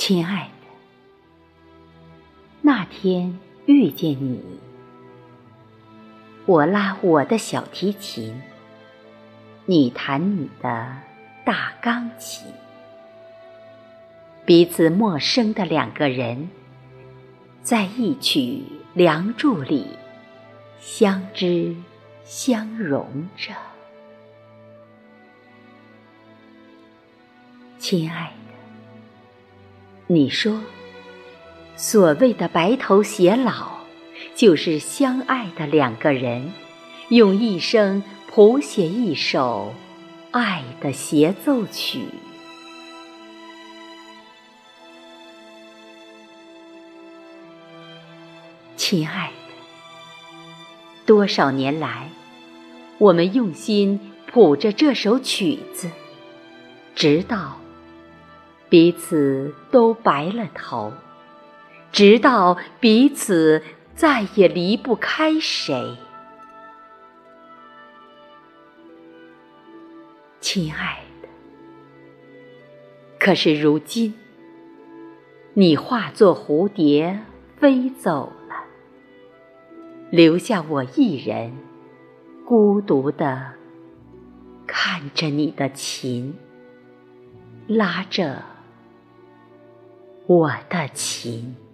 亲爱的，那天遇见你，我拉我的小提琴，你弹你的大钢琴，彼此陌生的两个人，在一曲《梁祝》里相知相融着。亲爱的。你说，所谓的白头偕老，就是相爱的两个人，用一生谱写一首爱的协奏曲。亲爱的，多少年来，我们用心谱着这首曲子，直到。彼此都白了头，直到彼此再也离不开谁。亲爱的，可是如今，你化作蝴蝶飞走了，留下我一人，孤独的看着你的琴，拉着。我的琴。